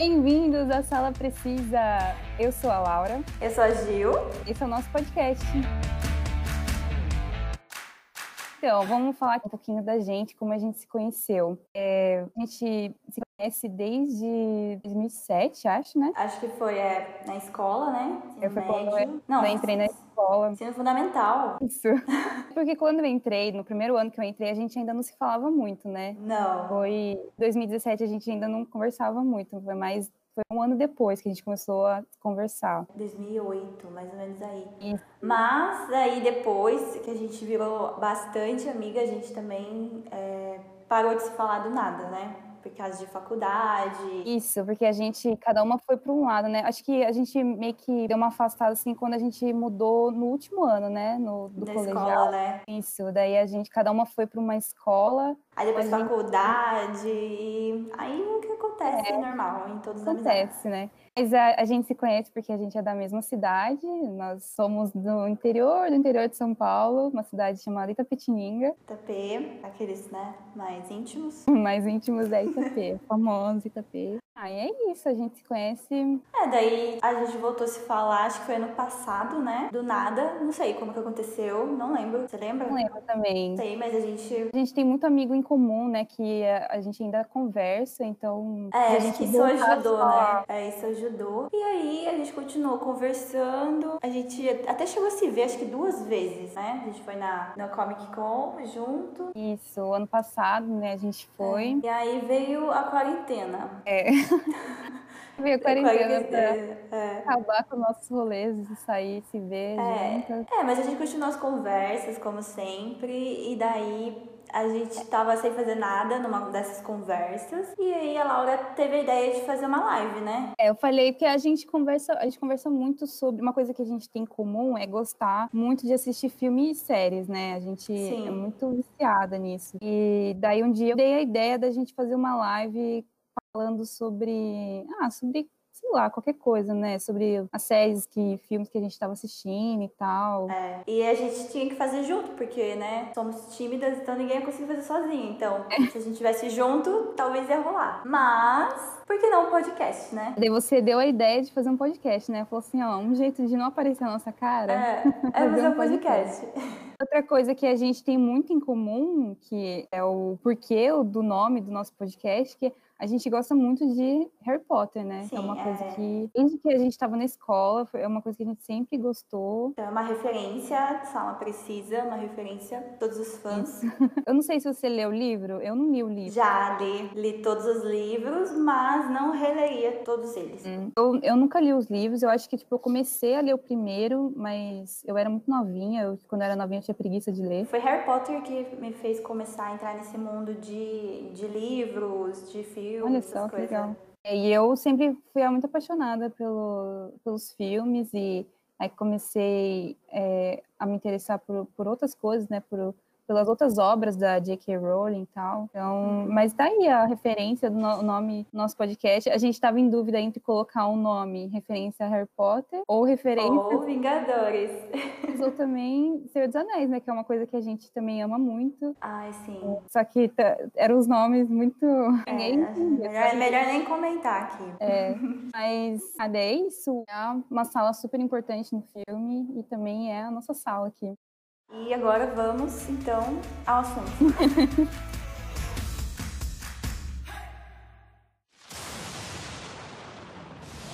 Bem-vindos à Sala Precisa. Eu sou a Laura. Eu sou a Gil. Esse é o nosso podcast. Então, vamos falar um pouquinho da gente, como a gente se conheceu. É, a gente se conhece desde 2007, acho, né? Acho que foi é, na escola, né? Ensino eu fui quando eu, Não, eu entrei na escola. Ensino fundamental. Isso. Porque quando eu entrei, no primeiro ano que eu entrei, a gente ainda não se falava muito, né? Não. Foi 2017, a gente ainda não conversava muito. Foi mais foi um ano depois que a gente começou a conversar. 2008, mais ou menos aí. Isso. Mas aí depois que a gente virou bastante amiga, a gente também é, parou de se falar do nada, né? Por causa de faculdade. Isso, porque a gente, cada uma foi para um lado, né? Acho que a gente meio que deu uma afastada assim quando a gente mudou no último ano, né? No, do da colegial. escola, né? Isso, daí a gente, cada uma foi para uma escola. Aí depois faculdade, gente... aí o que acontece é, normal em todos os Acontece, né? Mas a, a, gente se conhece porque a gente é da mesma cidade, nós somos do interior, do interior de São Paulo, uma cidade chamada Itapetininga. Itapê, aqueles, né, mais íntimos. mais íntimos é Itapê, famosos Itapê. E é isso, a gente se conhece. É, daí a gente voltou a se falar, acho que foi ano passado, né? Do nada, não sei como que aconteceu, não lembro. Você lembra? Não lembro também. Sei, mas a gente. A gente tem muito amigo em comum, né? Que a gente ainda conversa, então. É, a gente isso ajudou, né? É, isso ajudou. E aí a gente continuou conversando. A gente até chegou a se ver, acho que duas vezes, né? A gente foi na, na Comic Con junto. Isso, ano passado, né? A gente foi. É. E aí veio a quarentena. É. Veio a quarentena pra é. acabar com nossos rolês e sair, se ver é. juntas. É, mas a gente continuou as conversas, como sempre, e daí a gente tava sem fazer nada numa dessas conversas. E aí a Laura teve a ideia de fazer uma live, né? É, eu falei que a gente conversa, a gente conversa muito sobre uma coisa que a gente tem em comum é gostar muito de assistir filmes e séries, né? A gente Sim. é muito viciada nisso. E daí um dia eu dei a ideia da gente fazer uma live falando sobre, ah, sobre sei lá, qualquer coisa, né? Sobre as séries que, filmes que a gente estava assistindo e tal. É, e a gente tinha que fazer junto, porque, né, somos tímidas, então ninguém ia conseguir fazer sozinho. Então, é. se a gente tivesse junto, talvez ia rolar. Mas, por que não um podcast, né? Daí você deu a ideia de fazer um podcast, né? Falou assim, ó, um jeito de não aparecer a nossa cara. É, é fazer um podcast. podcast. Outra coisa que a gente tem muito em comum, que é o porquê do nome do nosso podcast, que a gente gosta muito de Harry Potter, né? Sim, é uma coisa é... que, desde que a gente estava na escola, é uma coisa que a gente sempre gostou. Então, é uma referência, Sala Precisa, uma referência todos os fãs. Eu não sei se você leu o livro, eu não li o livro. Já li, li todos os livros, mas não releria todos eles. Hum. Eu, eu nunca li os livros, eu acho que, tipo, eu comecei a ler o primeiro, mas eu era muito novinha, eu, quando eu era novinha eu tinha preguiça de ler. Foi Harry Potter que me fez começar a entrar nesse mundo de, de livros, de filmes Olha só, que legal. É, e eu sempre fui muito apaixonada pelo, pelos filmes e aí comecei é, a me interessar por, por outras coisas, né? Por, pelas outras obras da J.K. Rowling e tal. Então, mas tá aí a referência do no nome do nosso podcast. A gente estava em dúvida entre colocar um nome referência a Harry Potter ou referência. Ou Vingadores. Ou também Senhor dos Anéis, né? Que é uma coisa que a gente também ama muito. Ai, sim. Só que eram os nomes muito. É, melhor, é melhor nem comentar aqui. É. Mas é isso. É uma sala super importante no filme e também é a nossa sala aqui. E agora vamos então ao assunto.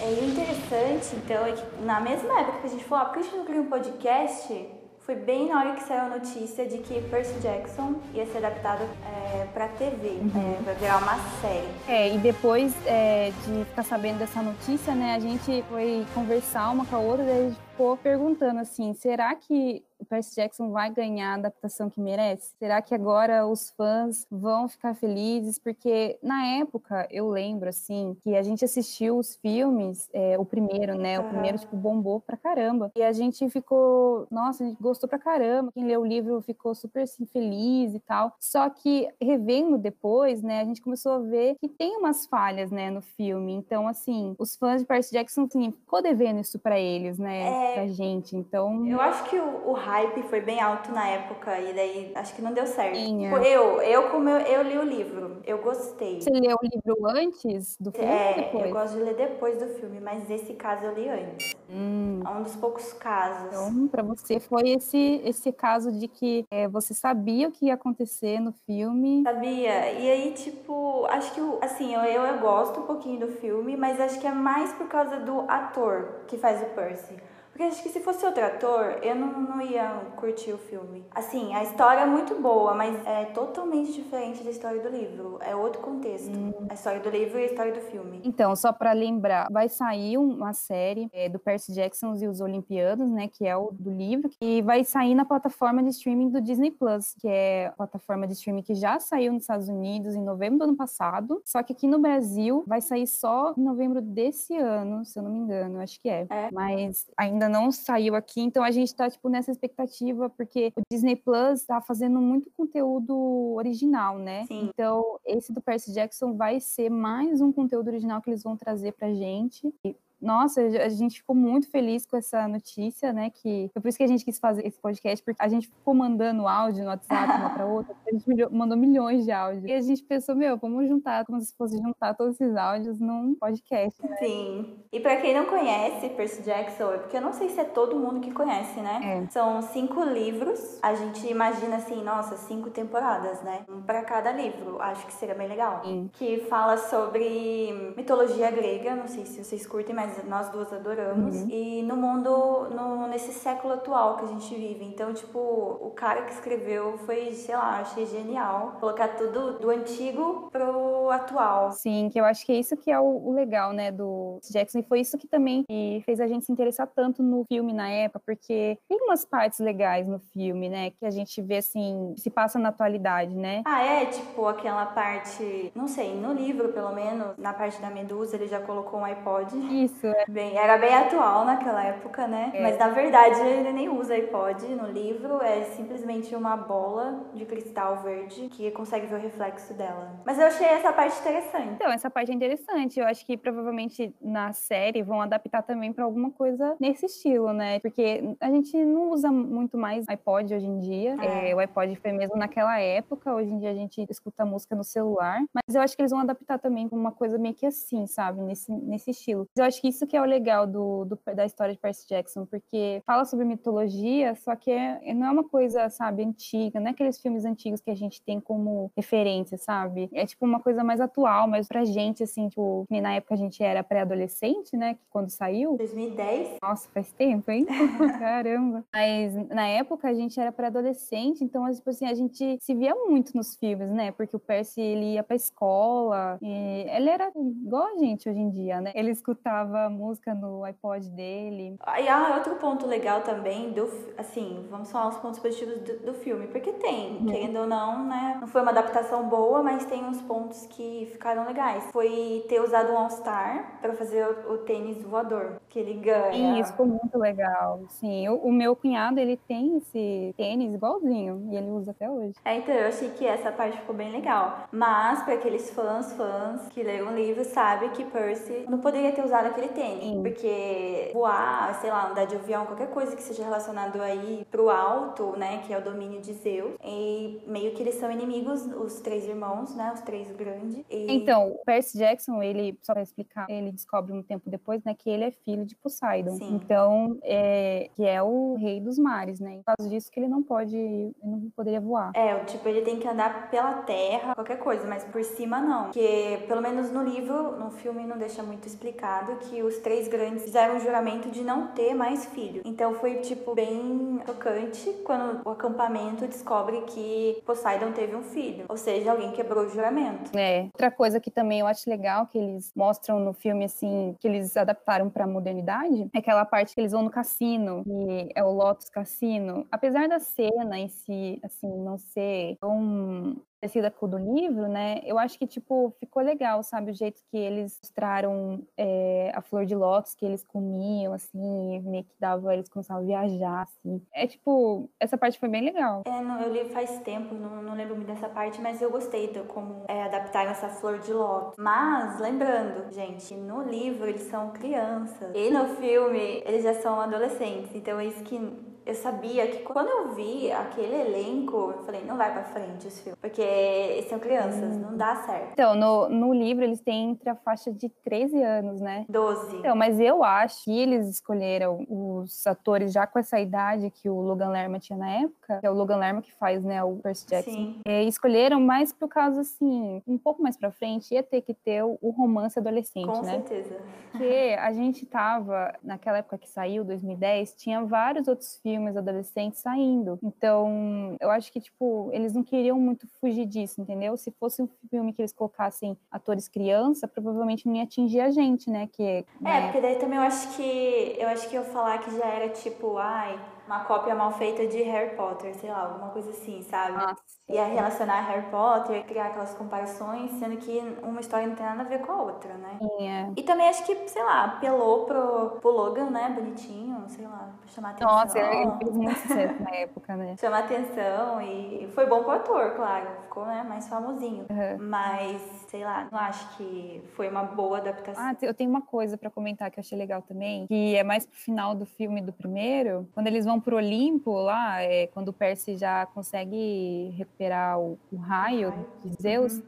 é interessante, então, é que na mesma época que a gente falou, ah, por que a gente não cria um podcast? Foi bem na hora que saiu a notícia de que Percy Jackson ia ser adaptado é, para TV, uhum. é, virar uma série. É, e depois é, de ficar sabendo dessa notícia, né, a gente foi conversar uma com a outra, daí a gente ficou perguntando assim, será que Percy Jackson vai ganhar a adaptação que merece? Será que agora os fãs vão ficar felizes? Porque na época eu lembro assim que a gente assistiu os filmes, é, o primeiro, né? O primeiro tipo bombou pra caramba e a gente ficou, nossa, a gente gostou pra caramba. Quem leu o livro ficou super assim, feliz e tal. Só que revendo depois, né? A gente começou a ver que tem umas falhas, né, no filme. Então assim, os fãs de Percy Jackson assim, ficou devendo isso para eles, né? É... Pra gente. Então eu acho que o, o hype foi bem alto na época e daí acho que não deu certo. Sim, é. Tipo, eu, eu como eu, eu li o livro, eu gostei. Você leu o livro antes do filme É, eu gosto de ler depois do filme, mas esse caso eu li antes. Hum, É um dos poucos casos. então, para você foi esse esse caso de que é, você sabia o que ia acontecer no filme. Sabia? E aí, tipo, acho que, assim, eu, eu, eu gosto um pouquinho do filme, mas acho que é mais por causa do ator que faz o Percy. Porque acho que se fosse outro ator, eu não, não ia curtir o filme. Assim, a história é muito boa, mas é totalmente diferente da história do livro. É outro contexto. A história do livro e a história do filme. Então, só para lembrar, vai sair uma série é, do Percy Jackson e os Olimpianos, né, que é o do livro, que vai sair na plataforma de streaming do Disney Plus, que é a plataforma de streaming que já saiu nos Estados Unidos em novembro do ano passado, só que aqui no Brasil vai sair só em novembro desse ano, se eu não me engano, acho que é. É. Mas ainda não saiu aqui, então a gente tá tipo nessa expectativa porque o Disney Plus tá fazendo muito conteúdo original, né? Sim. Então, esse do Percy Jackson vai ser mais um conteúdo original que eles vão trazer pra gente. E, nossa, a gente ficou muito feliz com essa notícia, né? Que foi por isso que a gente quis fazer esse podcast, porque a gente ficou mandando áudio no WhatsApp uma para outra, a gente mandou milhões de áudios. E a gente pensou, meu, vamos juntar, como se fosse juntar todos esses áudios num podcast. né? Sim. E pra quem não conhece Percy Jackson, é porque eu não sei se é todo mundo que conhece, né? É. São cinco livros. A gente imagina assim, nossa, cinco temporadas, né? Um pra cada livro. Acho que seria bem legal. Sim. Que fala sobre mitologia grega. Não sei se vocês curtem, mas nós duas adoramos. Uhum. E no mundo, no, nesse século atual que a gente vive. Então, tipo, o cara que escreveu foi, sei lá, achei genial. Colocar tudo do antigo pro atual. Sim, que eu acho que é isso que é o, o legal, né, do Jackson. E foi isso que também que fez a gente se interessar tanto no filme na época, porque tem umas partes legais no filme, né, que a gente vê, assim, se passa na atualidade, né? Ah, é? Tipo aquela parte. Não sei, no livro, pelo menos, na parte da Medusa, ele já colocou um iPod. Isso, é. Bem, era bem atual naquela época, né? É. Mas na verdade ele nem usa iPod no livro, é simplesmente uma bola de cristal verde que consegue ver o reflexo dela. Mas eu achei essa parte interessante. Então, essa parte é interessante. Eu acho que provavelmente na série vão adaptar também para alguma coisa nesse estilo, né? Porque a gente não usa muito mais iPod hoje em dia. É. É, o iPod foi mesmo naquela época. Hoje em dia a gente escuta música no celular. Mas eu acho que eles vão adaptar também para uma coisa meio que assim, sabe? Nesse, nesse estilo. Eu acho que isso que é o legal do, do- da história de Percy Jackson, porque fala sobre mitologia, só que é, não é uma coisa, sabe, antiga. Não é aqueles filmes antigos que a gente tem como referência, sabe? É tipo uma coisa mais atual, mas pra gente, assim, tipo, na época a gente era pré-adolescente, né? Quando saiu. 2010? Nossa, faz tempo, hein? Caramba. Mas na época a gente era pré-adolescente, então, tipo assim, a gente se via muito nos filmes, né? Porque o Percy, ele ia pra escola, e ele era igual a gente hoje em dia, né? Ele escutava música no iPod dele. E ah, outro ponto legal também do, assim, vamos falar os pontos positivos do, do filme, porque tem, querendo ou não, né? Não foi uma adaptação boa, mas tem uns pontos que ficaram legais. Foi ter usado um All-Star pra fazer o, o tênis voador, que ele ganha. Sim, isso ficou muito legal. Sim, o, o meu cunhado, ele tem esse tênis igualzinho, e ele usa até hoje. É, então eu achei que essa parte ficou bem legal. Mas para aqueles fãs, fãs que leram o livro, sabe que Percy não poderia ter usado aquele tênis. Sim. Porque voar, sei lá, andar de avião, qualquer coisa que seja relacionado aí pro alto, né, que é o domínio de Zeus. E meio que eles são inimigos, os três irmãos, né, os três grandes. E... Então, o Percy Jackson, ele, só pra explicar, ele descobre um tempo depois, né, que ele é filho de Poseidon. Sim. Então, é, que é o rei dos mares, né? Por causa disso que ele não pode, ele não poderia voar. É, o tipo, ele tem que andar pela terra, qualquer coisa, mas por cima não. Porque, pelo menos no livro, no filme não deixa muito explicado que os três grandes fizeram um juramento de não ter mais filho. Então foi, tipo, bem chocante quando o acampamento descobre que Poseidon teve um filho. Ou seja, alguém quebrou o juramento. É. Outra coisa que também eu acho legal que eles mostram no filme, assim, que eles adaptaram pra modernidade, é aquela parte que eles vão no cassino, que é o Lotus Cassino. Apesar da cena em si, assim, não ser tão parecida com o do livro, né? Eu acho que, tipo, ficou legal, sabe? O jeito que eles mostraram é, a flor de lótus que eles comiam, assim, meio que dava, eles começavam a viajar, assim. É, tipo, essa parte foi bem legal. É, não, eu li faz tempo, não, não lembro muito dessa parte, mas eu gostei de como é, adaptaram essa flor de lótus. Mas, lembrando, gente, no livro eles são crianças. E no filme eles já são adolescentes. Então é isso que eu sabia que quando eu vi aquele elenco, eu falei, não vai pra frente esse filme. Porque são crianças, hum. não dá certo. Então, no, no livro eles têm entre a faixa de 13 anos, né? 12. Então, mas eu acho que eles escolheram os atores já com essa idade que o Logan Lerman tinha na época, que é o Logan Lerman que faz, né, o Percy Jackson. Sim. É, escolheram mais por causa, assim, um pouco mais pra frente, ia ter que ter o romance adolescente, com né? Com certeza. Porque a gente tava, naquela época que saiu, 2010, tinha vários outros filmes adolescentes saindo. Então, eu acho que, tipo, eles não queriam muito fugir disso, entendeu? Se fosse um filme que eles colocassem atores criança, provavelmente não ia atingir a gente, né? Que, é, né? porque daí também eu acho que eu acho que eu falar que já era tipo, ai, uma cópia mal feita de Harry Potter, sei lá, alguma coisa assim, sabe? Nossa. Ia relacionar Harry Potter, criar aquelas comparações, sendo que uma história não tem nada a ver com a outra, né? Sim, é. E também acho que, sei lá, apelou pro, pro Logan, né? Bonitinho, sei lá, pra chamar atenção. Nossa, ele fez muito sucesso na época, né? Chamar atenção e foi bom pro ator, claro. Ficou, né, mais famosinho. Uhum. Mas, sei lá, não acho que foi uma boa adaptação. Ah, eu tenho uma coisa para comentar que eu achei legal também, que é mais pro final do filme do primeiro, quando eles vão pro Olimpo lá, é, quando o Percy já consegue recuperar o, o raio, de Zeus, uhum.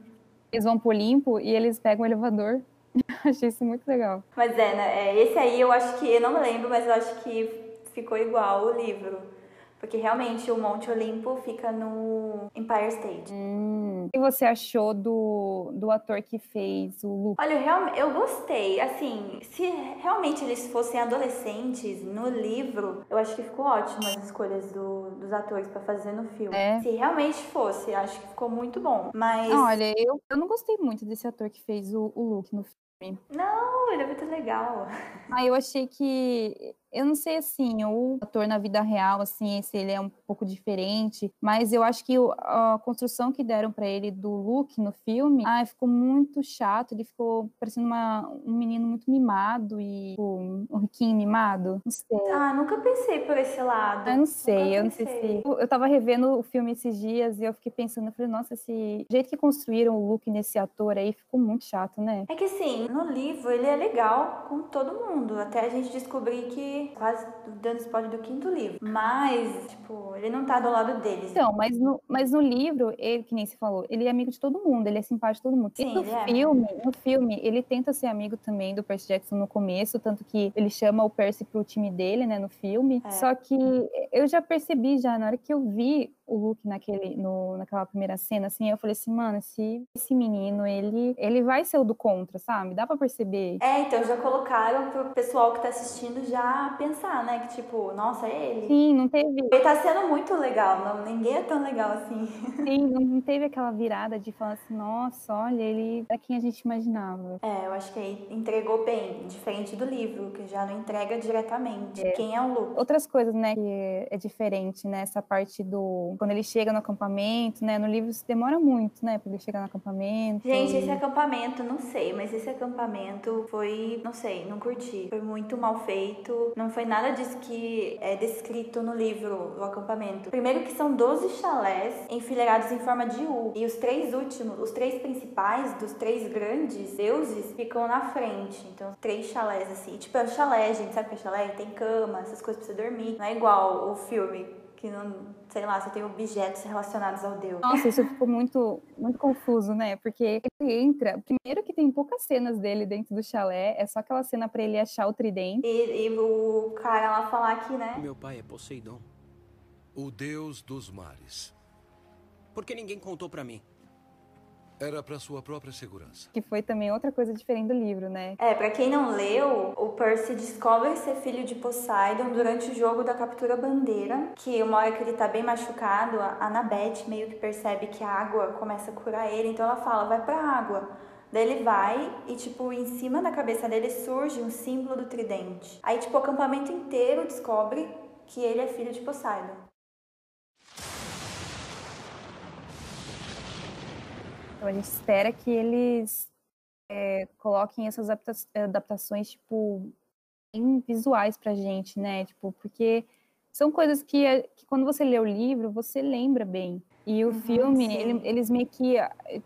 eles vão pro Olimpo e eles pegam o elevador. achei isso muito legal. Mas é, né, é, esse aí eu acho que, eu não me lembro, mas eu acho que ficou igual o livro. Porque realmente o Monte Olimpo fica no Empire State. Hum. O que você achou do, do ator que fez o Luke? Olha, eu, real, eu gostei. Assim, se realmente eles fossem adolescentes no livro, eu acho que ficou ótimo as escolhas do, dos atores para fazer no filme. É. Se realmente fosse, acho que ficou muito bom. Mas. Olha, eu, eu não gostei muito desse ator que fez o, o Luke no filme. Não, ele é muito legal. Ah, eu achei que eu não sei assim, o ator na vida real, assim, se ele é um pouco diferente, mas eu acho que a construção que deram para ele do look no filme, ah, ficou muito chato. Ele ficou parecendo uma, um menino muito mimado e tipo, um riquinho mimado. Não sei. Ah, nunca pensei por esse lado. Eu não sei, eu não sei se. Eu tava revendo o filme esses dias e eu fiquei pensando, eu falei, nossa, esse jeito que construíram o look nesse ator aí ficou muito chato, né? É que assim, no livro ele é legal com todo mundo, até a gente descobrir que quase dando spoiler do quinto livro. Mas, tipo, ele não tá do lado deles. Então, mas no, mas no livro, ele, que nem se falou, ele é amigo de todo mundo, ele é simpático de todo mundo. Sim, e no filme, é. no filme, ele tenta ser amigo também do Percy Jackson no começo, tanto que ele chama o Percy pro time dele, né, no filme. É. Só que eu já percebi já na hora que eu vi o Luke naquele, no, naquela primeira cena, assim, eu falei assim, mano, esse, esse menino, ele, ele vai ser o do contra, sabe? Dá pra perceber. É, então já colocaram pro pessoal que tá assistindo já pensar, né? Que tipo, nossa, é ele. Sim, não teve. Ele tá sendo muito legal, não, ninguém é tão legal assim. Sim, não, não teve aquela virada de falar assim, nossa, olha, ele é quem a gente imaginava. É, eu acho que aí entregou bem, diferente do livro, que já não entrega diretamente é. quem é o Luke. Outras coisas, né, que é diferente, né? Essa parte do quando ele chega no acampamento, né? No livro isso demora muito, né? Pra ele chegar no acampamento. Gente, esse acampamento, não sei, mas esse acampamento foi, não sei, não curti. Foi muito mal feito. Não foi nada disso que é descrito no livro, o acampamento. Primeiro que são 12 chalés enfileirados em forma de U. E os três últimos, os três principais dos três grandes deuses ficam na frente. Então, três chalés assim. Tipo, é um chalé, gente. Sabe o que é chalé? Tem cama, essas coisas pra você dormir. Não é igual o filme que não, sei lá, você tem objetos relacionados ao Deus. Nossa, isso ficou muito, muito confuso, né? Porque ele entra, primeiro que tem poucas cenas dele dentro do chalé, é só aquela cena para ele achar o tridente. E, e, o cara lá falar aqui, né? Meu pai é Poseidon, o deus dos mares. Por que ninguém contou para mim? Era para sua própria segurança. Que foi também outra coisa diferente do livro, né? É, para quem não leu, o Percy descobre ser filho de Poseidon durante o jogo da captura bandeira, que uma hora que ele tá bem machucado, a Annabeth meio que percebe que a água começa a curar ele, então ela fala: "Vai pra água". Daí ele vai e, tipo, em cima da cabeça dele surge um símbolo do tridente. Aí, tipo, o acampamento inteiro descobre que ele é filho de Poseidon. Então a gente espera que eles é, coloquem essas adaptações, tipo, em visuais pra gente, né? Tipo, porque são coisas que, que quando você lê o livro, você lembra bem. E o Uhum, filme, ele- eles meio que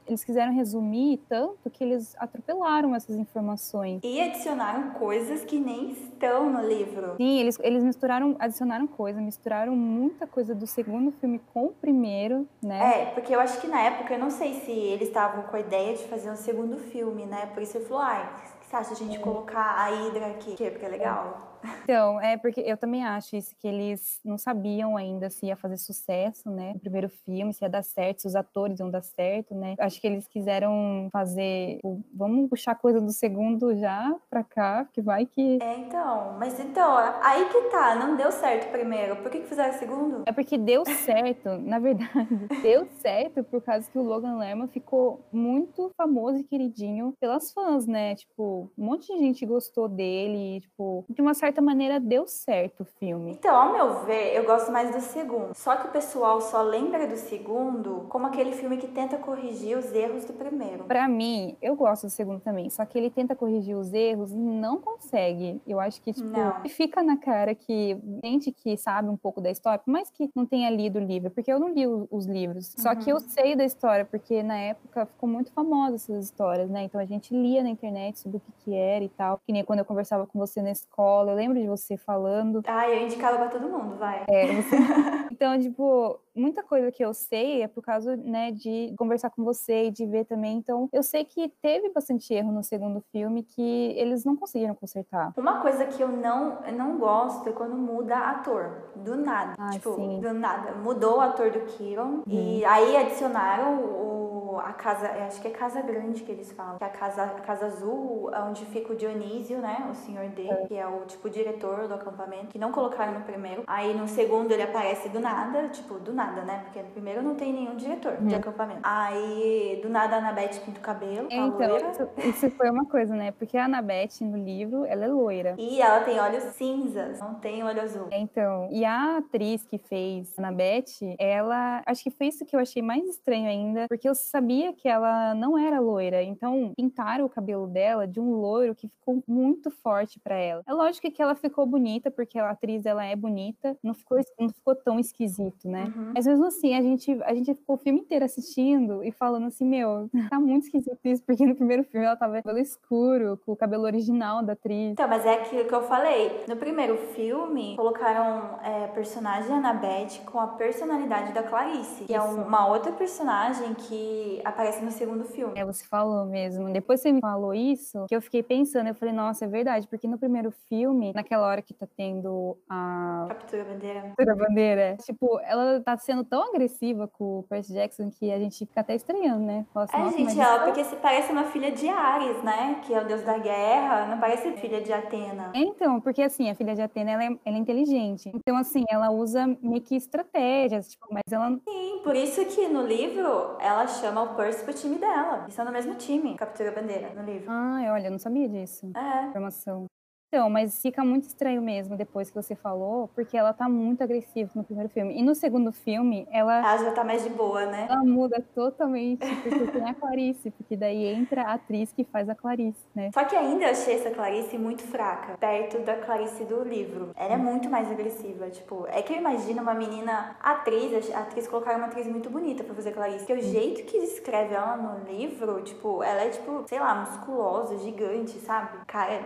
eles quiseram resumir tanto que eles atropelaram essas informações. E adicionaram coisas que nem estão no livro. Sim, eles, eles misturaram, adicionaram coisa, misturaram muita coisa do segundo filme com o primeiro, né? É, porque eu acho que na época, eu não sei se eles estavam com a ideia de fazer um segundo filme, né? Por isso ele falou, ai, o que você acha de a gente colocar a Hydra aqui? Que porque é legal. Então, é porque eu também acho isso, que eles não sabiam ainda se ia fazer sucesso, né? O primeiro filme, se ia dar certo, se os atores iam dar certo, né? Acho que eles quiseram fazer. o- Vamos puxar coisa do segundo já pra cá, que vai que. É, então, mas então, aí que tá, não deu certo o primeiro. Por que, que fizeram o segundo? É porque deu certo, na verdade, deu certo por causa que o Logan Lerman ficou muito famoso e queridinho pelas fãs, né? Tipo, um monte de gente gostou dele, tipo, de uma certa maneira deu certo o filme. Então, ao meu ver, eu gosto mais do segundo. Só que o pessoal só lembra do segundo como aquele filme que tenta corrigir os erros do primeiro. Pra mim, eu gosto do segundo também, só que ele tenta corrigir os erros e não consegue. Eu acho que, tipo, Não. fica na cara que gente que sabe um pouco da história, mais que não tenha lido o livro, porque eu não li os livros, só que eu sei da história, porque na época ficou muito famosa essas histórias, né? Então a gente lia na internet sobre o que, que era e tal. Que nem quando eu conversava com você na escola, eu lembro de você falando. Ah, eu indicava pra todo mundo, vai. É, você- então, tipo, muita coisa que eu sei é por causa, né, de conversar com você e de ver também. Então, eu sei que teve bastante erro no segundo filme que eles não conseguiram consertar. Uma coisa que eu não, eu não gosto é quando muda ator. Do nada. Ah, tipo, sim. Uhum. do nada. Mudou o ator do Kiron. E aí adicionaram o, a casa. eu Acho que é Casa Grande que eles falam. Que é a casa, a casa azul, onde fica o Dionísio, né? O senhor D, que é o tipo diretor do acampamento. Que não colocaram no primeiro. Aí no segundo ele aparece do nada. Tipo, do nada, né? Porque no primeiro não tem nenhum diretor de acampamento. Aí do nada a Anabete pinta o cabelo. a Então, loira. isso, isso foi uma coisa, né? Porque a Annabeth no livro, ela é loira. E ela tem olhos cinzas, não tem olho azul. Então, e a atriz que fez Annabeth, ela. Acho que foi isso que eu achei mais estranho ainda, porque eu sabia que ela não era loira. Então, pintaram o cabelo dela de um loiro que ficou muito forte pra ela. É lógico que ela ficou bonita, porque a atriz ela é bonita, não ficou, não ficou tão esquisito, né? Uhum. Mas mesmo assim, a gente, a gente ficou o filme inteiro assistindo e falando assim: meu, tá muito esquisito isso, porque no primeiro filme ela tava cabelo escuro, com o cabelo original da atriz. Então, mas é aquilo que eu falei. No primeiro filme, colocaram é, personagem Annabeth com a personalidade da Clarice, que é Isso. uma outra personagem que aparece no segundo filme. É, você falou mesmo. Depois você me falou isso, que eu fiquei pensando, eu falei, nossa, é verdade, porque no primeiro filme, naquela hora que tá tendo a Captura bandeira. Captura bandeira, tipo, ela tá sendo tão agressiva com o Percy Jackson que a gente fica até estranhando, né? Fala assim, É, nossa, gente, ela porque se parece uma filha de Ares, né? Que é o deus da guerra, não parece filha de Atena. É, Então, porque assim, a filha de Atena, ela é, ela é inteligente. Então, assim, ela usa meio que estratégias, tipo, mas ela Sim, por isso que no livro ela chama o Percy pro time dela. Eles são no mesmo time, Captura a bandeira, no livro. Ah, olha, eu não sabia disso. É. Informação. Então, mas fica muito estranho mesmo depois que você falou, porque ela tá muito agressiva no primeiro filme. E no segundo filme, ela, Ela já tá mais de boa, né? ela muda totalmente, porque tem a Clarice, porque daí entra a atriz que faz a Clarice, né? Só que ainda eu achei essa Clarice muito fraca, perto da Clarice do livro. Ela é muito mais agressiva, tipo, é que eu imagino uma menina atriz, a atriz colocaram uma atriz muito bonita pra fazer Clarice, que o jeito que descreve ela no livro, tipo, ela é tipo, sei lá, musculosa, gigante, sabe? Cara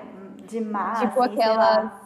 de massa, tipo assim, sei lá. aquela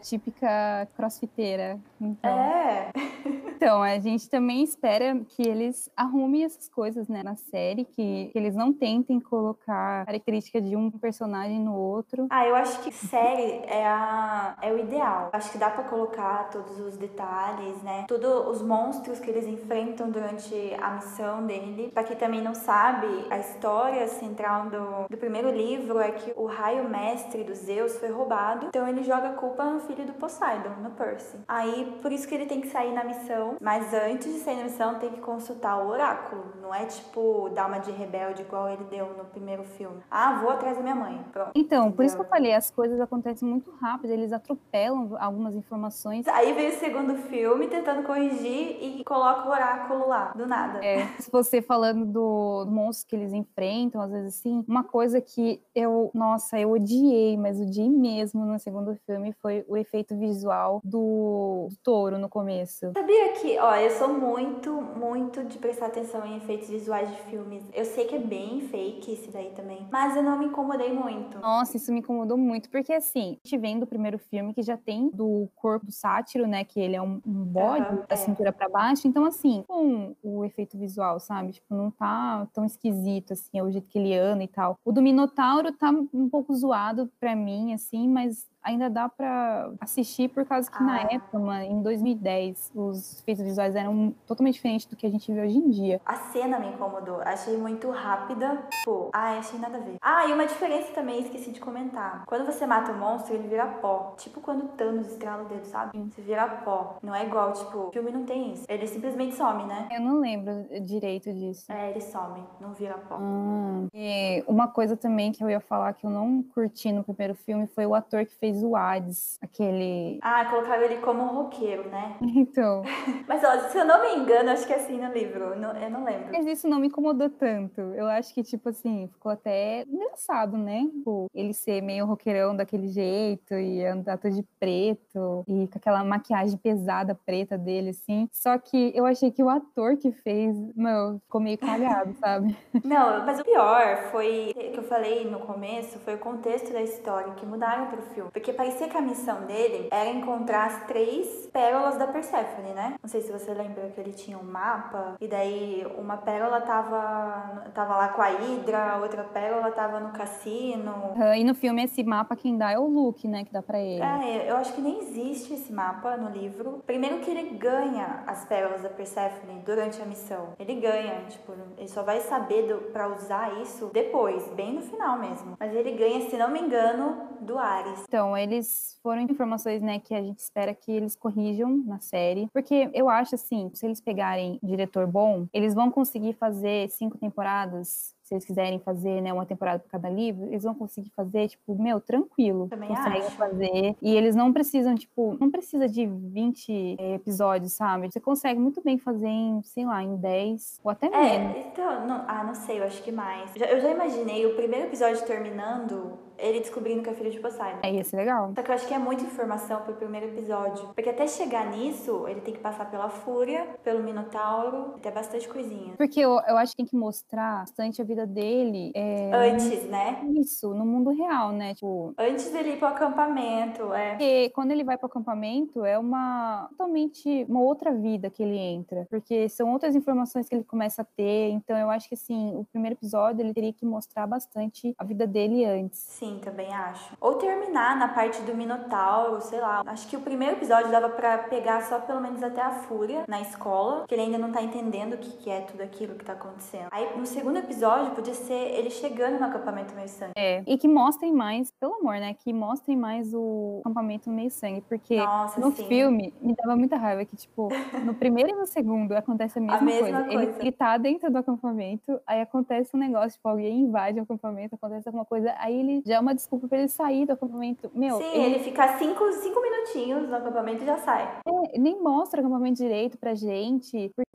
típica crossfiteira. Então. É. Então, a gente também espera que eles arrumem essas coisas né, na série, que, que eles não tentem colocar característica de um personagem no outro. Ah, eu acho que série é, a, é o ideal. Acho que dá pra colocar todos os detalhes, né? Todos os monstros que eles enfrentam durante a missão dele. Pra quem também não sabe, a história central do, do primeiro livro é que o raio mestre dos Zeus foi roubado. Então ele joga a culpa no filho do Poseidon, no Percy. Aí, por isso que ele tem que sair na missão. Mas antes de sair na missão, tem que consultar o oráculo. Não é tipo dar uma de rebelde igual ele deu no primeiro filme. Ah, vou atrás da minha mãe. Pronto. Então, por isso que eu falei, as coisas acontecem muito rápido, eles atropelam algumas informações. Aí vem o segundo filme tentando corrigir e coloca o oráculo lá, do nada. É, se você falando do monstro que eles enfrentam, às vezes assim, uma coisa que eu, nossa, eu odiei, mas odiei mesmo no segundo filme foi o efeito visual do, do touro no começo. Sabia que, ó, eu sou muito, muito de prestar atenção em efeitos visuais de filmes. Eu sei que é bem fake esse daí também, mas eu não me incomodei muito. Nossa, isso me incomodou muito, porque assim, a gente vem do primeiro filme que já tem do corpo sátiro, né, que ele é um, um bode Aham, da é. cintura pra baixo, então assim, com o efeito visual, sabe? Tipo, não tá tão esquisito assim, é o jeito que ele anda e tal. O do Minotauro tá um pouco zoado pra mim, assim, mas ainda dá pra assistir por causa que na Ah. época, mano, em 2010, os efeitos visuais eram totalmente diferentes do que a gente vê hoje em dia. A cena me incomodou. Achei muito rápida. Tipo, ai, achei nada a ver. Ah, e uma diferença também, esqueci de comentar. Quando você mata o monstro, ele vira pó. Tipo quando o Thanos estrala o dedo, sabe? Você vira pó. Não é igual, tipo, o filme não tem isso. Ele simplesmente some, né? Eu não lembro direito disso. É, ele some, não vira pó. Ah, e uma coisa também que eu ia falar que eu não curti no primeiro filme foi o ator que fez o Hades, aquele. Ah, colocaram ele como um roqueiro, né? Então, Mas ó, se eu não me engano, acho que é assim no livro. Eu não, eu não lembro. mas isso não me incomodou tanto. Eu acho que, tipo assim, ficou até engraçado, né? Tipo, ele ser meio roqueirão daquele jeito e andar todo de preto e com aquela maquiagem pesada preta dele, assim. Só que eu achei que o ator que fez, meu, ficou meio calhado, sabe? Não, mas o pior foi que eu falei no começo, foi o contexto da história que mudaram pro filme. Porque parecia que a missão dele era encontrar as três pérolas da Persephone, né? Não sei se você lembra que ele tinha um mapa, e daí uma pérola tava, tava lá com a Hydra, a outra pérola tava no cassino. Ah, E no filme, esse mapa quem dá é o Luke, né? Que dá pra ele. É, eu acho que nem existe esse mapa no livro. Primeiro que ele ganha as pérolas da Persephone durante a missão. Ele ganha, tipo, ele só vai saber do, pra usar isso depois, bem no final mesmo. Mas ele ganha, se não me engano, do Ares. Então, eles foram informações, né, que a gente espera que eles corrijam na série. Porque eu acho assim, se eles pegarem diretor bom, eles vão conseguir fazer cinco temporadas. Se eles quiserem fazer, né, uma temporada por cada livro, eles vão conseguir fazer, tipo, meu, tranquilo. Também Conseguem acho. fazer. E eles não precisam, tipo, não precisa de 20 episódios, sabe? Você consegue muito bem fazer em, sei lá, em 10 ou até menos. É, então, não, ah, não sei, eu acho que mais. Eu já imaginei o primeiro episódio terminando, ele descobrindo que é filho de Poseidon. É, ia ser legal. Só que eu acho que é muita informação pro primeiro episódio. Porque até chegar nisso, ele tem que passar pela Fúria, pelo Minotauro, até bastante coisinha. Porque eu, eu acho que tem que mostrar bastante a vida dele. É, Antes, né? Isso, no mundo real, né? Tipo, Antes dele ir pro acampamento, é. porque quando ele vai pro acampamento é uma totalmente uma outra vida que ele entra, porque são outras informações que ele começa a ter. Então eu acho que assim, o primeiro episódio ele teria que mostrar bastante a vida dele antes. Sim, também acho. Ou terminar na parte do Minotauro, sei lá. Acho que o primeiro episódio dava pra pegar só pelo menos até a Fúria na escola, que ele ainda não tá entendendo o que, que é tudo aquilo que tá acontecendo. Aí no segundo episódio podia ser ele chegando no acampamento meio sangue. É, e que mostrem mais, pelo amor, né? Que mostrem mais o acampamento meio sangue, porque Nossa, no sim. filme me dava muita raiva que, tipo, no primeiro e no segundo acontece a mesma, mesma coisa. Ele, coisa. ele tá dentro do acampamento, aí acontece um negócio, tipo, alguém invade o acampamento, acontece alguma coisa, aí ele já é uma desculpa pra ele sair do acampamento. Meu, Sim, ele, ele fica cinco, cinco minutinhos no acampamento e já sai. é, nem mostra o acampamento direito pra gente, porque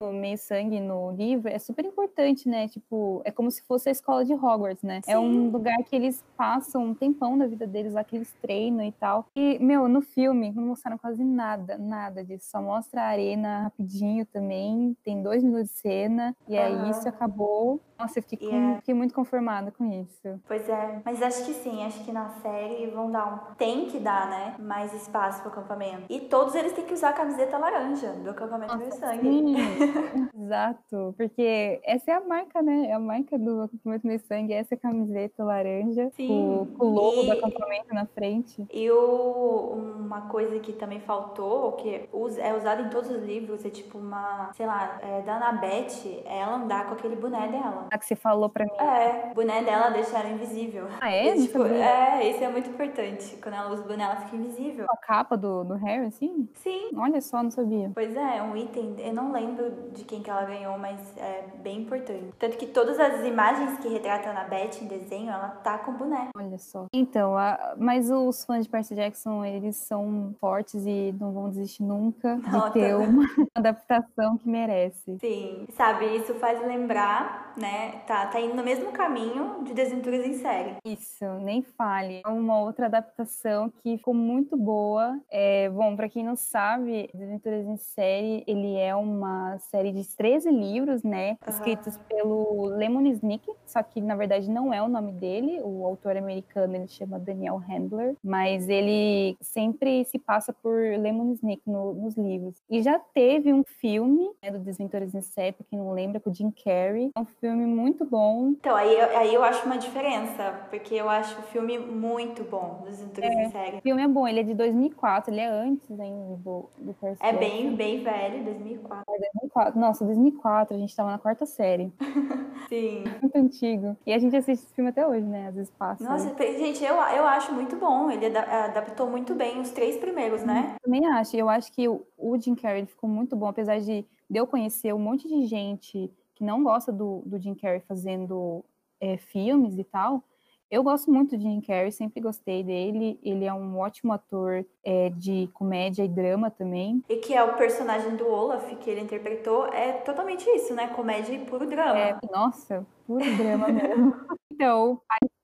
o meio sangue no livro é super importante, né? Tipo, é como se fosse a escola de Hogwarts, né? É um Sim. lugar que eles passam um tempão da vida deles lá, que eles treinam e tal. E, meu, no filme não mostraram quase nada, nada disso. Só mostra a arena rapidinho também. Tem dois minutos de cena. E é Aham. isso, acabou. Nossa, eu fiquei, E com- é- fiquei muito conformada com isso. Pois é, mas acho que sim, acho que na série vão dar um. Tem que dar, né? Mais espaço pro acampamento. E todos eles têm que usar a camiseta laranja do acampamento meio sangue. Sim, exato. Porque essa é a marca, né? É a marca do acampamento meio sangue. Essa é camiseta laranja. Sim. Com, com o logo E- do acampamento na frente. E o, uma coisa que também faltou, que é usado em todos os livros, é tipo uma, sei lá, é, da Annabeth, é ela andar com aquele boné dela. A que você falou pra mim. É, o boné dela deixa ela invisível. Ah, é? E, tipo, é, isso é muito importante. Quando ela usa o boné, ela fica invisível. A capa do, do Harry, assim? Sim. Olha só, não sabia. Pois é, é um item. Eu não lembro de quem que ela ganhou, mas é bem importante. Tanto que todas as imagens que retratam a Beth em desenho, ela tá com boneco. Olha só. Então, a, mas os fãs de Percy Jackson, eles são fortes e não vão desistir nunca Nota. de ter uma adaptação que merece. Sim, sabe, isso faz lembrar, né? Tá, tá indo no mesmo caminho de Desventuras em Série. Isso, nem fale. É Uma outra adaptação que ficou muito boa. É, bom, para quem não sabe, Desventuras em Série, ele é uma série de 13 livros, né? Aham. Escritos pelo Lemon Snick, só que na verdade não é o nome dele. O autor americano ele chama Daniel Handler, mas ele sempre se passa por Lemon Snick no- nos livros. E já teve um filme né, do Desventuras em Série, pra quem não lembra, com o Jim Carrey. É um filme muito bom. Então, aí, eu- aí eu acho uma diferença, porque eu acho o filme muito bom, Desventuras em Série. O filme é bom, ele é de 2004, ele é antes ainda do, do Percy É bem, bem velho, 2004. 2004. Nossa, 2004, a gente tava na quarta série. Sim. Muito antigo. E a gente assiste esse filme até hoje, né? Às vezes passa. Nossa, gente, eu, eu acho muito bom. Ele ada- adaptou muito bem os três primeiros, né? Também acho. Eu acho que o, o Jim Carrey ficou muito bom, apesar de, de eu conhecer um monte de gente que não gosta do, do Jim Carrey fazendo é, filmes e tal. Eu gosto muito de Jim Carrey, sempre gostei dele. Ele é um ótimo ator é, de comédia e drama também. E que é o personagem do Olaf que ele interpretou, é totalmente isso, né? Comédia e puro drama. É, nossa, puro drama mesmo. Então,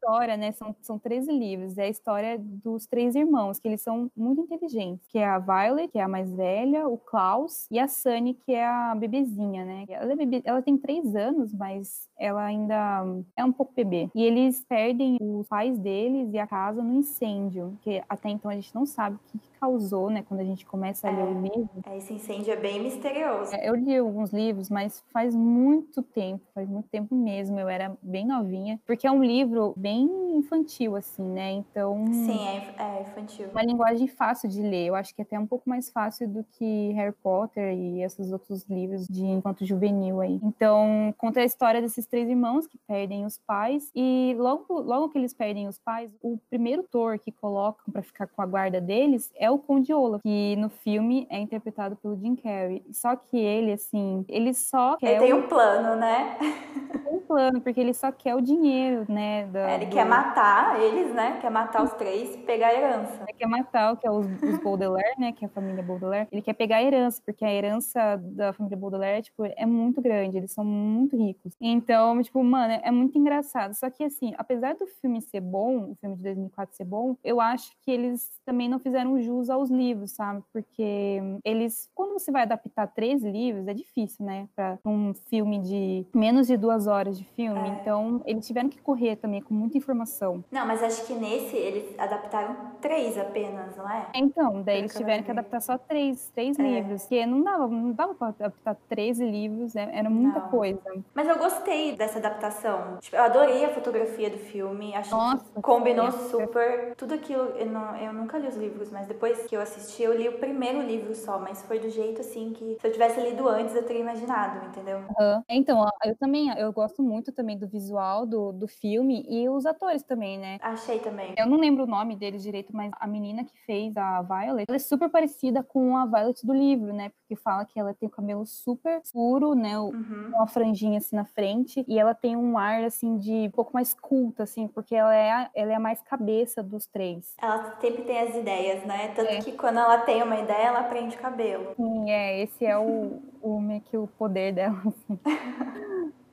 história, né, são, são 13 livros, é a história dos três irmãos, que eles são muito inteligentes, que é a Violet, que é a mais velha, o Klaus e a Sunny, que é a bebezinha, né? Ela, é bebê, ela tem três anos, mas ela ainda é um pouco bebê. E eles perdem os pais deles e a casa no incêndio, que até então a gente não sabe o que, causou, né, quando a gente começa a ler É. o livro. É, Esse incêndio é bem misterioso. É, Eu li alguns livros, mas faz muito tempo, faz muito tempo mesmo. Eu era bem novinha, porque é um livro bem infantil, assim, né? Então, Sim, é, é infantil. uma linguagem fácil de ler. Eu acho que é até um pouco mais fácil do que Harry Potter e esses outros livros de enquanto juvenil aí. Então, conta a história desses três irmãos que perdem os pais e logo, logo que eles perdem os pais, o primeiro Thor que colocam para ficar com a guarda deles é o Conde Olaf, que no filme é interpretado pelo Jim Carrey. Só que ele, assim, ele só Ele tem um plano, né? um plano, porque ele só quer o dinheiro, né? da- Ele do- quer matar eles, né? Quer matar os três e pegar a herança. Ele quer matar o que é os, os Baudelaire, né? Que é a família Baudelaire. Ele quer pegar a herança, porque a herança da família Baudelaire, tipo, é muito grande. Eles são muito ricos. Então, tipo, mano, é muito engraçado. Só que, assim, apesar do filme ser bom, o filme de 2004 ser bom, eu acho que eles também não fizeram jus aos livros, sabe? Porque eles, quando você vai adaptar três livros, é difícil, né? Pra um filme de menos de duas horas de filme. É. Então, eles tiveram que correr também com muita informação. Não, mas acho que nesse eles adaptaram três apenas, não é? Então, daí eles tiveram que adaptar só três, três É. livros, porque não dava, não dava pra adaptar 13 livros, né? era muita Não. coisa. Mas eu gostei dessa adaptação. Tipo, eu adorei a fotografia do filme. Acho Nossa, que combinou super. Tudo aquilo. Eu, não- eu nunca li os livros, mas depois que eu assisti, eu li o primeiro livro só. Mas foi do jeito assim que se eu tivesse lido antes, eu teria imaginado, entendeu? Aham. Então, eu também, eu gosto muito também do visual do, do filme e os atores também, né? Achei também. Eu não lembro o nome deles direito, mas a menina que fez a Violet, ela é super parecida com a Violet do livro, né? Porque fala que ela tem o cabelo super escuro, né? Uhum. uma franjinha assim na frente e ela tem um ar assim de um pouco mais culta assim, porque ela é a, ela é a mais cabeça dos três. Ela sempre tem as ideias, né? Tanto É. que quando ela tem uma ideia, ela prende o cabelo. Sim, é, esse é o, o meio que o poder dela. assim.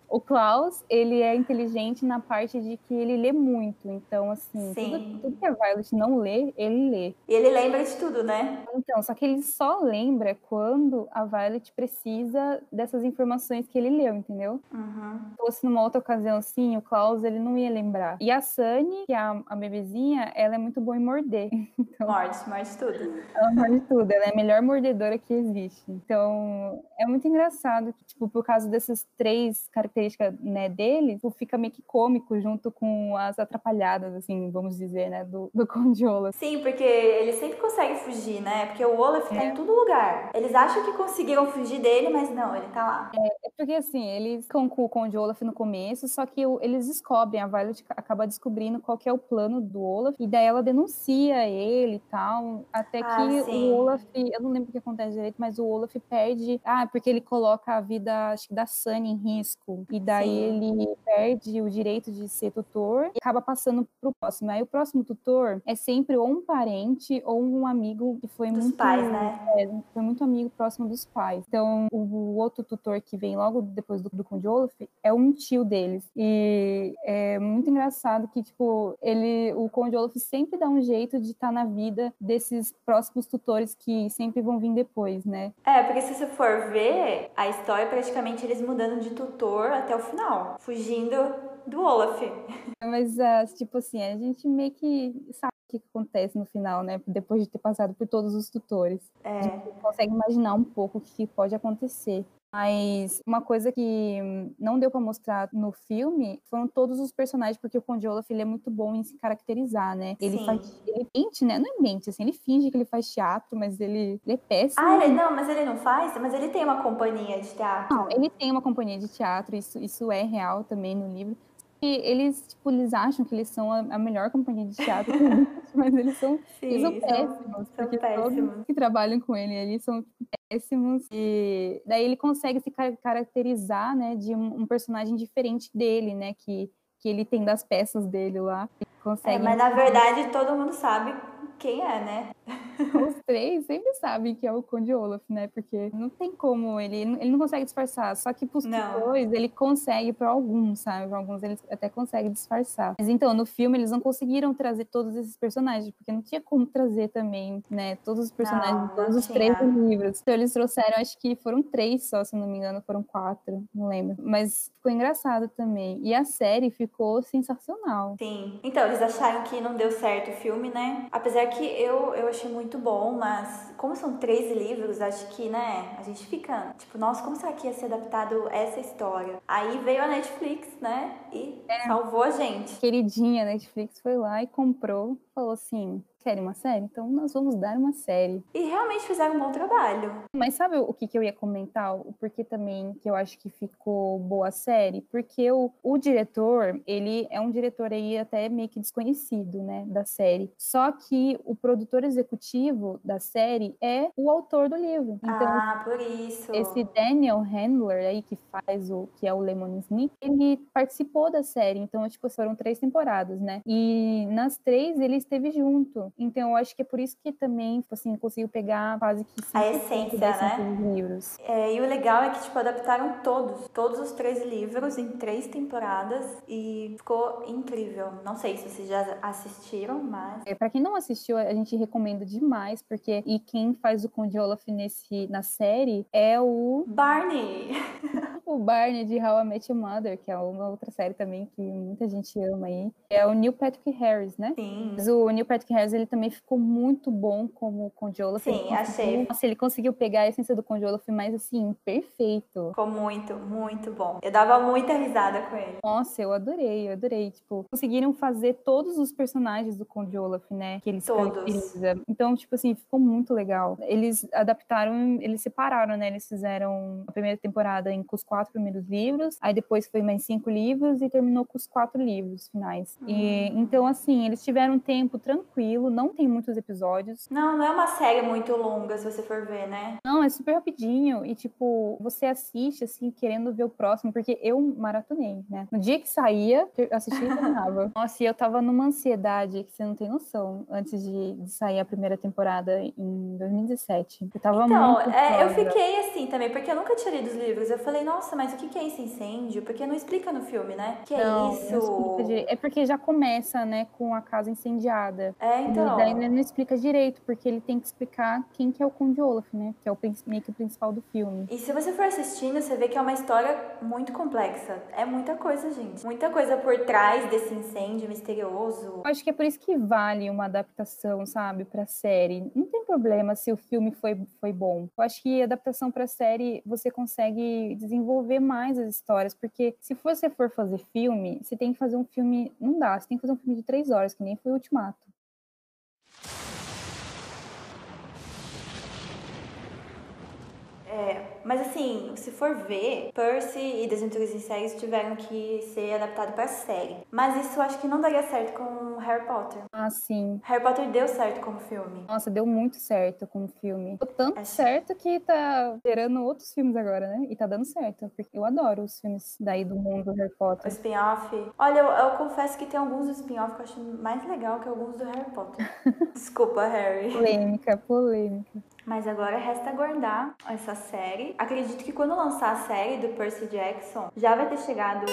O Klaus, ele é inteligente na parte de que ele lê muito. Então, assim, Sim. tudo, tudo que a Violet não lê, ele lê. E ele lembra de tudo, né? Então, só que ele só lembra quando a Violet precisa dessas informações que ele leu, entendeu? Uhum. Se fosse numa outra ocasião assim, o Klaus, ele não ia lembrar. E a Sunny, que é a, a bebezinha, ela é muito boa em morder. Então, Morte, morte tudo. ela morde tudo, ela é a melhor mordedora que existe. Então, é muito engraçado que, tipo, por causa dessas três características, né, dele, fica meio que cômico junto com as atrapalhadas, assim, vamos dizer, né, do, do Condiola. Sim, porque ele sempre consegue fugir, né? Porque o Olaf tá É. em todo lugar. Eles acham que conseguiram fugir dele, mas não, ele tá lá. É porque assim, eles ficam com o Conde Olaf no começo, só que eles descobrem, a Violet acaba descobrindo qual que é o plano do Olaf, e daí ela denuncia ele e tal, até ah, que sim. o Olaf, eu não lembro o que acontece direito, mas o Olaf perde, ah, porque ele coloca a vida, acho que da Sunny em risco, e daí sim. ele perde o direito de ser tutor e acaba passando pro próximo. Aí o próximo tutor é sempre ou um parente ou um amigo que foi dos muito... pais, né? É, foi muito amigo próximo dos pais. Então, o, outro tutor que vem logo depois do, do Conde Olaf é um tio deles. E é muito engraçado que, tipo, ele, o Conde Olaf sempre dá um jeito de estar tá na vida desses próximos tutores que sempre vão vir depois, né? É, porque se você for ver, a história praticamente eles mudando de tutor até o final, fugindo do Olaf. Mas, uh, tipo assim, a gente meio que sabe o que acontece no final, né? Depois de ter passado por todos os tutores. É. A gente consegue imaginar um pouco o que pode acontecer. Mas uma coisa que não deu para mostrar no filme foram todos os personagens, porque o Conde Olaf ele é muito bom em se caracterizar, né? Ele Sim. faz, ele mente, né? Não é mente, assim, ele finge que ele faz teatro, mas ele, ele é péssimo. Ah, ele, não, mas ele não faz? Mas ele tem uma companhia de teatro. Não, ele tem uma companhia de teatro, isso, isso é real também no livro eles, tipo, eles acham que eles são a, a melhor companhia de teatro, mas eles são, Sim, eles são péssimos. São porque péssimos. todos que trabalham com ele, eles são péssimos. E daí ele consegue se caracterizar, né, de um, um personagem diferente dele, né, que, que ele tem das peças dele lá. Ele consegue... É, mas na verdade todo mundo sabe quem é, né? Os três sempre sabem que é o Conde Olaf, né? Porque não tem como, ele, ele não consegue disfarçar. Só que pros não. dois, ele consegue para alguns, sabe? Pra alguns ele até consegue disfarçar. Mas então, no filme, eles não conseguiram trazer todos esses personagens, porque não tinha como trazer também, né? Todos os personagens não, todos os três livros. Então, eles trouxeram, acho que foram três só, se não me engano, foram quatro, não lembro. Mas ficou engraçado também. E a série ficou sensacional. Sim. Então, eles acharam que não deu certo o filme, né? Apesar que eu, eu achei muito bom, mas como são três livros, acho que, né, a gente fica, tipo, nossa, como será que ia ser adaptado essa história? Aí veio a Netflix, né, e é. salvou a gente. Queridinha, a Netflix foi lá e comprou, falou assim, querem uma série? Então nós vamos dar uma série. E realmente fizeram um bom trabalho. Mas sabe o que, que eu ia comentar? O porquê também que eu acho que ficou boa a série? Porque o, o diretor, ele é um diretor aí até meio que desconhecido, né, da série. Só que o produtor executivo da série é o autor do livro. Então, ah, por isso. Esse Daniel Handler aí que faz o que é o Lemon Snicket, ele participou da série. Então, tipo, foram três temporadas, né? E nas três ele esteve junto. Então, eu acho que é por isso que também, tipo assim, conseguiu pegar quase que a essência, né? livros. É, e o legal é que, tipo, adaptaram todos, todos os três livros em três temporadas e ficou incrível. Não sei se vocês já assistiram, mas... É, pra quem não assistiu, a gente recomenda demais, porque... E quem faz o Conde Olaf nesse, na série é o... Barney! o Barney de How I Met Your Mother, que é uma outra série também que muita gente ama aí. É o Neil Patrick Harris, né? Sim. Mas o Neil Patrick Harris, ele também ficou muito bom como Conde Olaf. Sim, achei. Nossa, ele conseguiu pegar a essência do Conde Olaf, mas assim, perfeito. Ficou muito, muito bom. Eu dava muita risada com ele. Nossa, eu adorei, eu adorei. Tipo, conseguiram fazer todos os personagens do Conde Olaf, né? Que eles Todos. Então, tipo assim, ficou muito legal. Eles adaptaram, eles separaram, né? Eles fizeram a primeira temporada em com os quatro primeiros livros, aí depois foi mais cinco livros e terminou com os quatro livros finais. Hum. E então, assim, eles tiveram um tempo tranquilo, não tem muitos episódios. Não, não é uma série muito longa, se você for ver, né? Não, é super rapidinho e, tipo, você assiste, assim, querendo ver o próximo, porque eu maratonei, né? No dia que saía, eu assistia e terminava. Nossa, e eu tava numa ansiedade que você não tem noção, antes de, de sair a primeira temporada em 2017. Eu tava então, muito é, eu fiquei assim também, porque eu nunca tinha lido os livros. Eu falei, nossa, mas o que é esse incêndio? Porque não explica no filme, né? Que não, é isso? De... É porque já começa, né, com a casa incendiada. É, então. E daí ele não explica direito, porque ele tem que explicar quem que é o Conde Olaf, né? Que é o meio que o principal do filme. E se você for assistindo, você vê que é uma história muito complexa. É muita coisa, gente. Muita coisa por trás desse incêndio misterioso. Eu acho que é por isso que vale uma adaptação, sabe, pra série. Não tem problema se o filme foi, foi bom. Eu acho que adaptação pra série você consegue desenvolver mais as histórias, porque se você for fazer filme, você tem que fazer um filme. Não dá, você tem que fazer um filme de três horas, que nem foi o Ultimato. É, mas assim, se for ver, Percy e Desventuras em Séries tiveram que ser adaptados pra série. Mas isso eu acho que não daria certo com Harry Potter. Ah, sim. Harry Potter deu certo como filme. Nossa, deu muito certo como filme. Deu tanto certo que tá gerando outros filmes agora, né? E tá dando certo. Porque eu adoro os filmes daí do mundo do Harry Potter. O spin-off. Olha, eu, eu, confesso que tem alguns do spin-off que eu acho mais legal que alguns do Harry Potter. Desculpa, Harry. Polêmica, polêmica. Mas agora resta aguardar essa série. Acredito que quando lançar a série do Percy Jackson, já vai ter chegado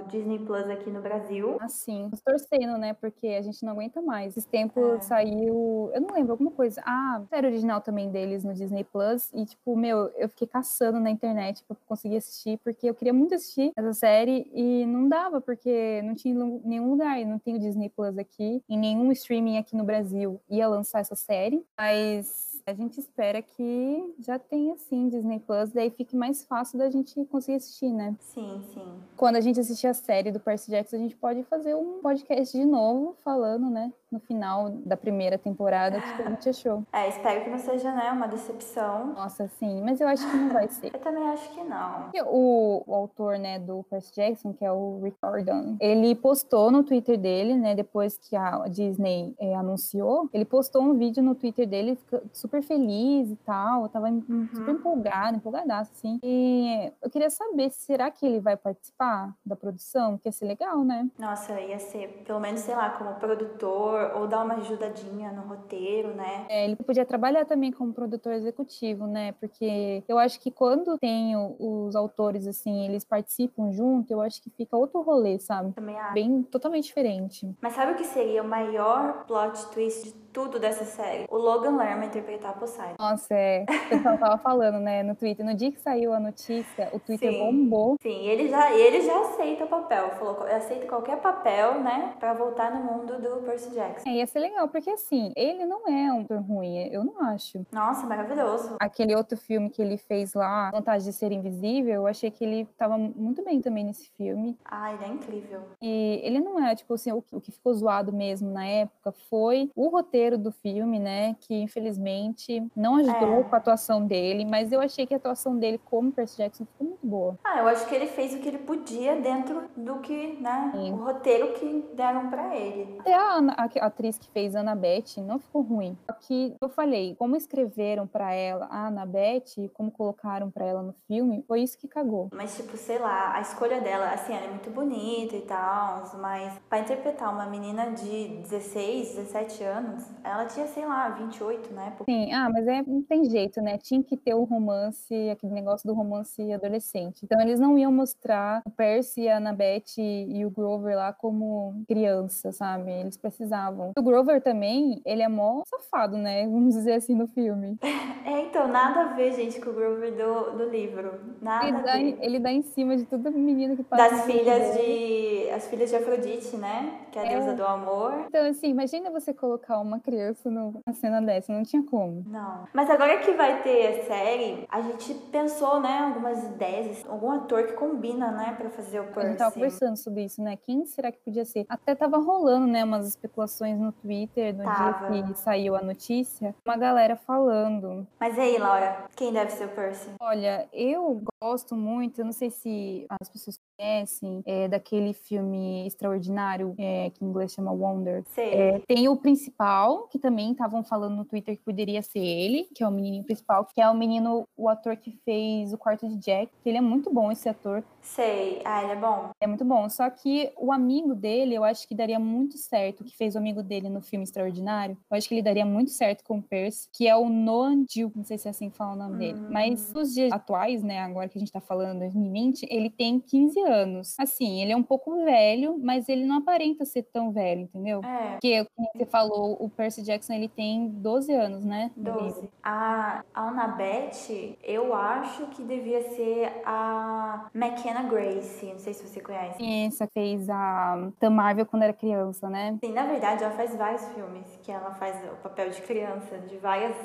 o Disney Plus aqui no Brasil. Assim, torcendo, né? Porque a gente não aguenta mais. Esse tempo é. saiu. Eu não lembro, alguma coisa. Ah, série original também deles no Disney Plus. E, tipo, meu, eu fiquei caçando na internet pra conseguir assistir, porque eu queria muito assistir essa série e não dava, porque não tinha nenhum lugar. Não tem o Disney Plus aqui, em nenhum streaming aqui no Brasil ia lançar essa série. Mas a gente espera que já tenha sim Disney Plus, daí fique mais fácil da gente conseguir assistir, né? Sim, sim. Quando a gente assistir a série do Percy Jackson, a gente pode fazer um podcast de novo falando, né? No final da primeira temporada. O que a gente achou? É, espero que não seja, né, uma decepção. Nossa, sim, mas eu acho que não vai ser. eu também acho que não. O, o, autor, né, do Percy Jackson, que é o Rick Riordan, ele postou no Twitter dele, né, depois que a Disney é, anunciou, ele postou um vídeo no Twitter dele super feliz e tal, eu tava uhum. super empolgado, empolgadaço, assim. E eu queria saber, será que ele vai participar da produção? Que ia ser legal, né? Nossa, ia ser, pelo menos, sei lá, como produtor ou dar uma ajudadinha no roteiro, né? É, ele podia trabalhar também como produtor executivo, né? Porque eu acho que quando tem os autores, assim, eles participam junto, eu acho que fica outro rolê, sabe? Também acho. Bem, totalmente diferente. Mas sabe o que seria o maior plot twist de tudo dessa série. O Logan Lerman interpretar Poseidon. Nossa, é. O pessoal tava falando, né, no Twitter. No dia que saiu a notícia, o Twitter Sim. bombou. Sim, ele já, ele já aceita o papel. Falou, aceita qualquer papel, né, pra voltar no mundo do Percy Jackson. É, ia ser legal, porque assim, ele não é um ator ruim, eu não acho. Nossa, maravilhoso. Aquele outro filme que ele fez lá, Vontade de Ser Invisível, eu achei que ele tava muito bem também nesse filme. Ah, ele é incrível. E ele não é, tipo assim, o, o que ficou zoado mesmo na época foi o roteiro roteiro do filme, né? Que infelizmente não ajudou é. com a atuação dele, mas eu achei que a atuação dele como Percy Jackson ficou muito boa. Ah, eu acho que ele fez o que ele podia dentro do que, né? Sim. O roteiro que deram para ele. Até a, Ana, a, atriz que fez Annabeth não ficou ruim. Só que eu falei, como escreveram para ela a Annabeth, como colocaram para ela no filme, foi isso que cagou. Mas, tipo, sei lá, a escolha dela, assim, ela é muito bonita e tal, mas para interpretar uma menina de 16, 17 anos, ela tinha, sei lá, 28 na época. Sim, ah, mas é, não tem jeito, né? Tinha que ter o romance, aquele negócio do romance adolescente. Então eles não iam mostrar o Percy, a Annabeth e o Grover lá como criança, sabe? Eles precisavam. O Grover também, ele é mó safado, né? Vamos dizer assim no filme. É, então, nada a ver, gente, com o Grover do, do livro. Nada ele a dá, ver. Ele dá em cima de todo menino que passa. Das filhas de. As filhas de Afrodite, né? Que é a é. deusa do amor. Então, assim, imagina você colocar uma criança numa cena dessa, não tinha como. Não. Mas agora que vai ter a série, a gente pensou, né, algumas ideias, algum ator que combina, né, pra fazer o Percy. A gente tava conversando sobre isso, né? Quem será que podia ser? Até tava rolando, né, umas especulações no Twitter no tava. dia que saiu a notícia. Uma galera falando. Mas e aí, Laura, quem deve ser o Percy? Olha, eu gosto muito, eu não sei se as pessoas conhecem, é, daquele filme extraordinário, é, que em inglês chama Wonder. É, tem o principal, que também estavam falando no Twitter que poderia ser ele, que é o menino principal, que é o menino, o ator que fez o quarto de Jack, que ele é muito bom, esse ator. Sei, ah, ele é bom. É muito bom, só que o amigo dele, eu acho que daria muito certo, que fez o amigo dele no filme Extraordinário, eu acho que ele daria muito certo com o Percy, que é o Noah Jill, não sei se é assim que fala o nome hum. dele, mas nos dias atuais, né, agora que a gente tá falando, 2020, ele tem 15 anos. Assim, ele é um pouco velho, mas ele não aparenta ser tão velho, entendeu? É. Porque, como você falou, o Percy Jackson, ele tem 12 anos, né? 12. A Annabeth, eu acho que devia ser a McKenna Grace, não sei se você conhece. Essa fez a The Marvel quando era criança, né? Sim, na verdade, ela faz vários filmes que ela faz o papel de criança, de várias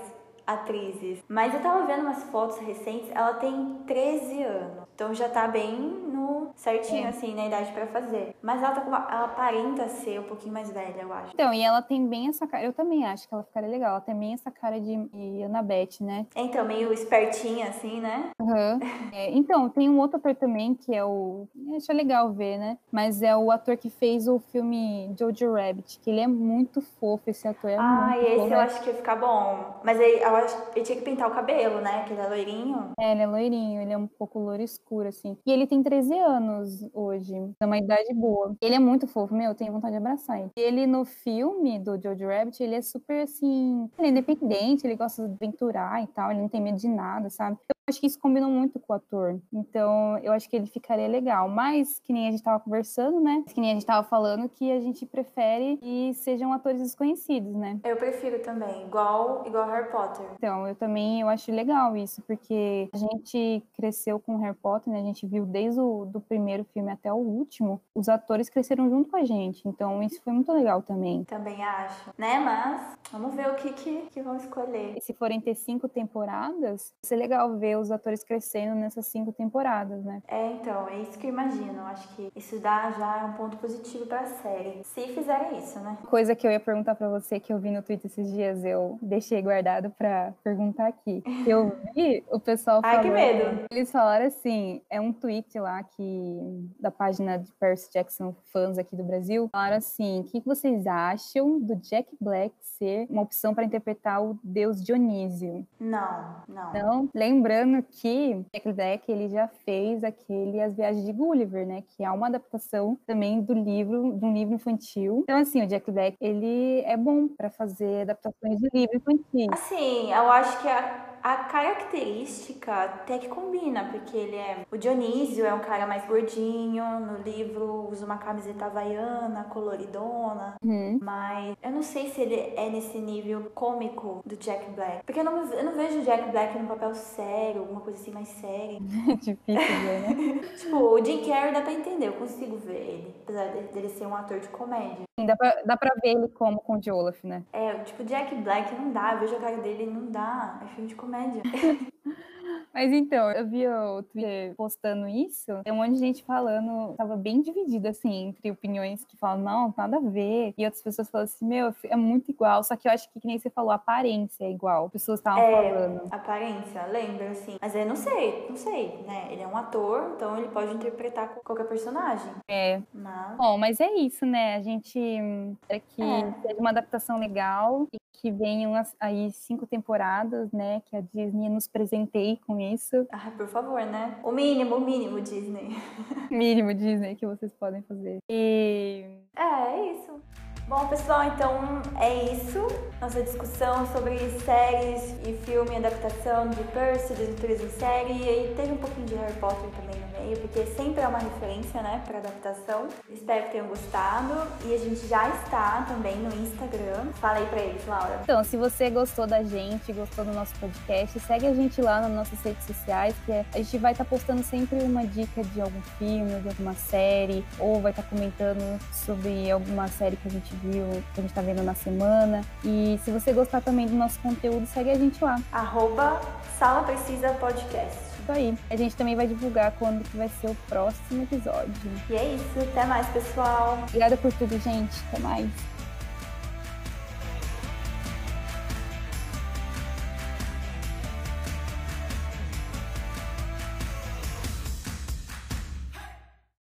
atrizes. Mas eu tava vendo umas fotos recentes, ela tem 13 anos. Então já tá bem no certinho, é. assim, na idade para fazer. Mas ela, tá com uma, ela aparenta ser um pouquinho mais velha, eu acho. Então, e ela tem bem essa cara. Eu também acho que ela ficaria legal. Ela tem bem essa cara de, de Annabeth, né? Então, meio espertinha, assim, né? Uhum. É, então, tem um outro ator também que é o. Acho legal ver, né? Mas é o ator que fez o filme Jojo Rabbit, que ele é muito fofo, esse ator. É ah, esse fofo. eu acho que ia ficar bom. Mas ele, eu acho, ele tinha que pintar o cabelo, né? Que ele é loirinho. É, ele é loirinho, ele é um pouco loiro escuro, assim. E ele tem 13 anos hoje. É uma idade boa. Ele é muito fofo, meu, eu tenho vontade de abraçar ele. Ele no filme do Jojo Rabbit, ele é super assim. Ele é independente, ele gosta de aventurar e tal, ele não tem medo de nada, sabe? Acho que isso combinou muito com o ator. Então, eu acho que ele ficaria legal. Mas, que nem a gente tava conversando, né? Que nem a gente tava falando que a gente prefere que sejam atores desconhecidos, né? Eu prefiro também, igual, igual Harry Potter. Então, eu também eu acho legal isso, porque a gente cresceu com Harry Potter, né? A gente viu desde o do primeiro filme até o último, os atores cresceram junto com a gente. Então, isso foi muito legal também. Também acho, né? Mas vamos ver o que, que, que vão escolher. E se forem ter cinco temporadas, vai ser legal ver os atores crescendo nessas cinco temporadas, né? É, então, é isso que eu imagino. Acho que isso dá já um ponto positivo para a série. Se fizerem isso, né? Coisa que eu ia perguntar para você que eu vi no Twitter esses dias, eu deixei guardado para perguntar aqui. Eu vi o pessoal falando. Ai, que medo! Eles falaram assim: é um tweet lá que da página de Percy Jackson fãs aqui do Brasil, falaram assim: o que vocês acham do Jack Black ser uma opção para interpretar o deus Dionísio? Não, não. Não? Lembrando que Jack Black ele já fez aquele As Viagens de Gulliver, né? Que é uma adaptação também do livro, de um livro infantil. Então, assim, o Jack Black ele é bom para fazer adaptações de livro infantil. Assim, eu acho que a a característica até que combina, porque ele é. O Dionísio é um cara mais gordinho, no livro usa uma camiseta havaiana, coloridona. Uhum. Mas eu não sei se ele é nesse nível cômico do Jack Black. Porque eu não, eu não vejo o Jack Black num papel sério, alguma coisa assim mais séria. Difícil ver, né? tipo, o Jim Carrey dá pra entender, eu consigo ver ele. Apesar dele ser um ator de comédia. Sim, dá pra, dá pra ver ele como com o Jolaf, né? É, tipo, Jack Black não dá, eu vejo a cara dele não dá. É filme de comédia comédia. Mas então, eu vi o Twitter postando isso, tem um monte de gente falando, tava bem dividida, assim, entre opiniões que falam, não, nada a ver, e outras pessoas falam assim, meu, é muito igual, só que eu acho que, que nem você falou, a aparência é igual, pessoas estavam é, falando. aparência, lembra, assim, mas eu não sei, não sei, né, ele é um ator, então ele pode interpretar qualquer personagem. É. Mas... Bom, mas é isso, né, a gente é que é. uma adaptação legal e que venham aí cinco temporadas, né? Que a Disney nos presenteie com isso. Ah, por favor, né? O mínimo, o mínimo Disney. mínimo Disney que vocês podem fazer. E. É, é isso. Bom, pessoal, então é isso. Nossa discussão sobre séries e filme, adaptação de Percy, Desventuras em série. E teve um pouquinho de Harry Potter também no meio, porque sempre é uma referência, né, para adaptação. Espero que tenham gostado. E a gente já está também no Instagram. Fala aí pra eles, Laura. Então, se você gostou da gente, gostou do nosso podcast, segue a gente lá nas nossas redes sociais, que a gente vai estar tá postando sempre uma dica de algum filme, de alguma série, ou vai estar tá comentando sobre alguma série que a gente viu, que a gente tá vendo na semana. E se você gostar também do nosso conteúdo, segue a gente lá. Arroba Sala Precisa Podcast. Isso aí. A gente também vai divulgar quando que vai ser o próximo episódio. E é isso. Até mais, pessoal. Obrigada por tudo, gente. Até mais.